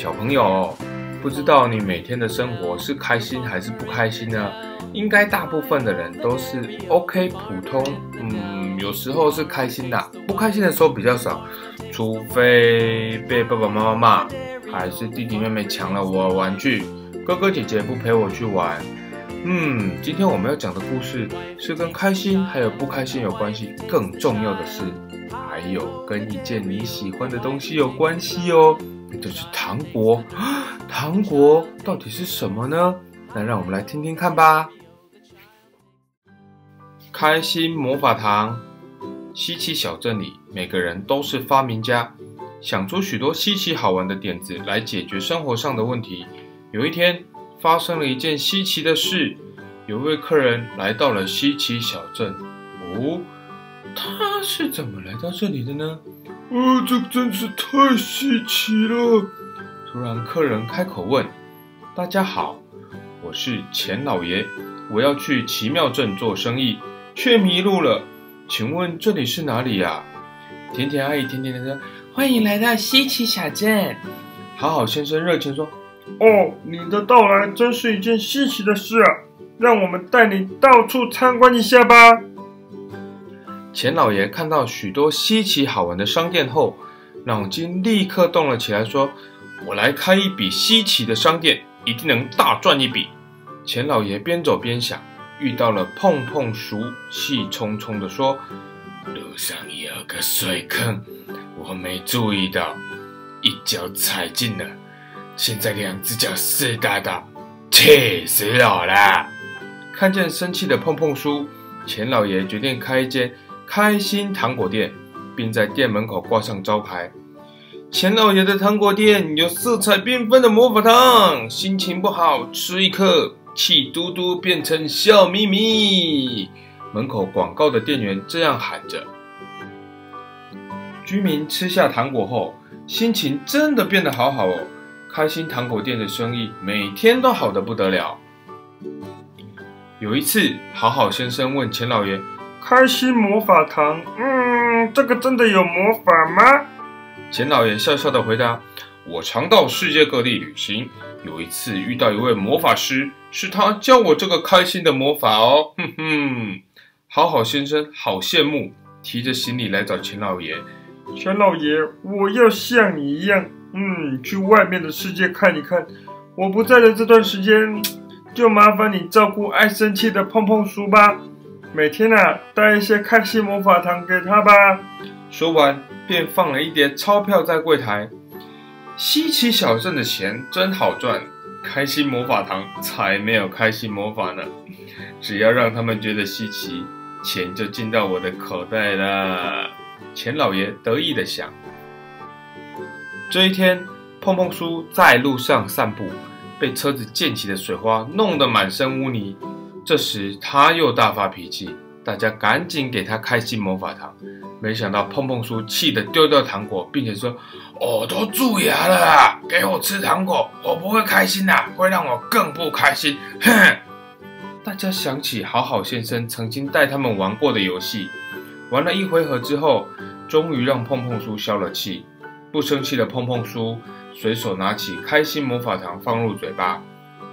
小朋友，不知道你每天的生活是开心还是不开心呢？应该大部分的人都是 OK 普通，嗯，有时候是开心的，不开心的时候比较少，除非被爸爸妈妈骂，还是弟弟妹妹抢了我玩具，哥哥姐姐不陪我去玩。嗯，今天我们要讲的故事是跟开心还有不开心有关系，更重要的是，还有跟一件你喜欢的东西有关系哦，就是糖果。糖果到底是什么呢？那让我们来听听看吧。开心魔法糖，稀奇小镇里每个人都是发明家，想出许多稀奇好玩的点子来解决生活上的问题。有一天。发生了一件稀奇的事，有位客人来到了稀奇小镇。哦，他是怎么来到这里的呢？呃，这真是太稀奇了。突然，客人开口问：“大家好，我是钱老爷，我要去奇妙镇做生意，却迷路了。请问这里是哪里呀？”甜甜阿姨甜甜的说：“欢迎来到稀奇小镇。”好好先生热情说。哦，你的到来真是一件稀奇的事啊！让我们带你到处参观一下吧。钱老爷看到许多稀奇好玩的商店后，脑筋立刻动了起来，说：“我来开一笔稀奇的商店，一定能大赚一笔。”钱老爷边走边想，遇到了碰碰叔，气冲冲地说：“路上有个水坑，我没注意到，一脚踩进了。”现在两只脚湿哒哒，气死我了！看见生气的碰碰叔，钱老爷决定开一间开心糖果店，并在店门口挂上招牌：“钱老爷的糖果店有色彩缤纷的魔法糖，心情不好吃一颗，气嘟嘟变成笑眯眯。”门口广告的店员这样喊着。居民吃下糖果后，心情真的变得好好哦。开心糖果店的生意每天都好得不得了。有一次，好好先生问钱老爷：“开心魔法糖，嗯，这个真的有魔法吗？”钱老爷笑笑的回答：“我常到世界各地旅行，有一次遇到一位魔法师，是他教我这个开心的魔法哦。”哼哼，好好先生好羡慕，提着行李来找钱老爷：“钱老爷，我要像你一样。”嗯，去外面的世界看一看。我不在的这段时间，就麻烦你照顾爱生气的碰碰叔吧。每天啊，带一些开心魔法糖给他吧。说完，便放了一叠钞票在柜台。稀奇小镇的钱真好赚，开心魔法糖才没有开心魔法呢。只要让他们觉得稀奇，钱就进到我的口袋了。钱老爷得意的想。这一天，碰碰叔在路上散步，被车子溅起的水花弄得满身污泥。这时他又大发脾气，大家赶紧给他开心魔法糖。没想到碰碰叔气得丢掉糖果，并且说：“我都蛀牙了，给我吃糖果，我不会开心的，会让我更不开心。”哼！大家想起好好先生曾经带他们玩过的游戏，玩了一回合之后，终于让碰碰叔消了气。不生气的碰碰叔随手拿起开心魔法糖放入嘴巴，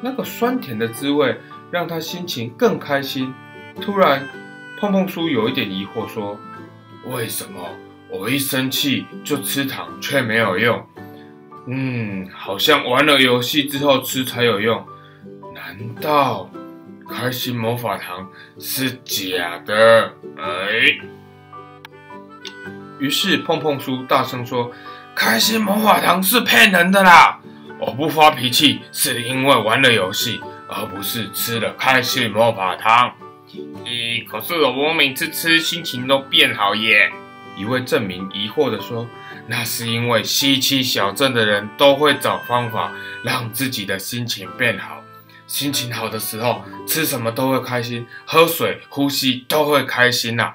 那个酸甜的滋味让他心情更开心。突然，碰碰叔有一点疑惑，说：“为什么我一生气就吃糖却没有用？嗯，好像玩了游戏之后吃才有用。难道开心魔法糖是假的？”哎，于是碰碰叔大声说。开心魔法糖是骗人的啦！我不发脾气是因为玩了游戏，而不是吃了开心魔法糖。咦，可是我每次吃心情都变好耶！一位证明疑惑的说：“那是因为稀奇小镇的人都会找方法让自己的心情变好。心情好的时候，吃什么都会开心，喝水、呼吸都会开心呐。”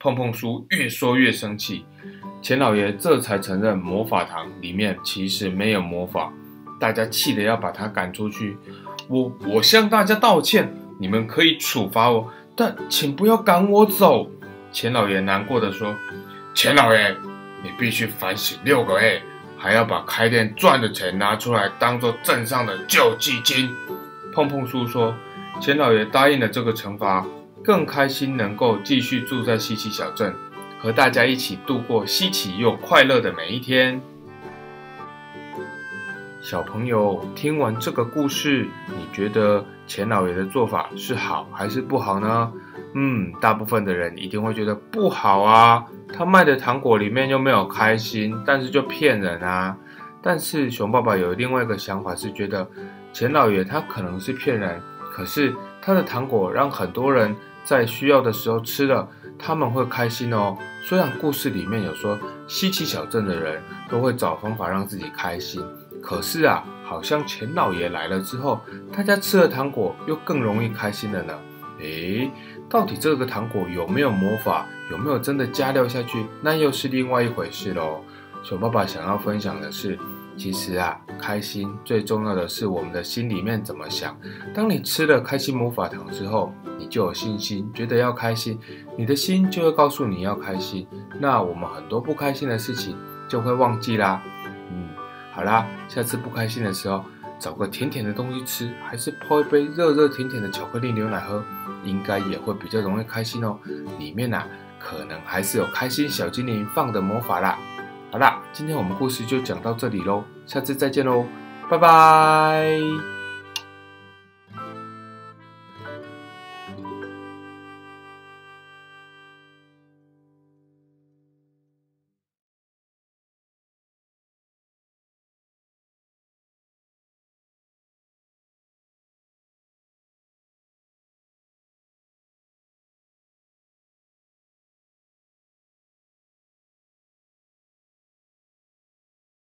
碰碰叔越说越生气。钱老爷这才承认魔法糖里面其实没有魔法，大家气得要把他赶出去。我我向大家道歉，你们可以处罚我，但请不要赶我走。钱老爷难过的说：“钱老爷，你必须反省六个月，还要把开店赚的钱拿出来当做镇上的救济金。碰碰叔说，钱老爷答应了这个惩罚，更开心能够继续住在西岐小镇，和大家一起度过稀奇又快乐的每一天。小朋友，听完这个故事，你觉得钱老爷的做法是好还是不好呢？嗯，大部分的人一定会觉得不好啊。他卖的糖果里面又没有开心，但是就骗人啊。但是熊爸爸有另外一个想法，是觉得钱老爷他可能是骗人，可是他的糖果让很多人在需要的时候吃了，他们会开心哦。虽然故事里面有说西岐小镇的人都会找方法让自己开心，可是啊，好像钱老爷来了之后，大家吃了糖果又更容易开心了呢。诶，到底这个糖果有没有魔法？有没有真的加料下去？那又是另外一回事喽。熊爸爸想要分享的是，其实啊，开心最重要的是我们的心里面怎么想。当你吃了开心魔法糖之后，你就有信心，觉得要开心，你的心就会告诉你要开心。那我们很多不开心的事情就会忘记啦。好啦，下次不开心的时候，找个甜甜的东西吃，还是泡一杯热热甜甜的巧克力牛奶喝。应该也会比较容易开心哦，里面呐可能还是有开心小精灵放的魔法啦。好啦，今天我们故事就讲到这里喽，下次再见喽，拜拜。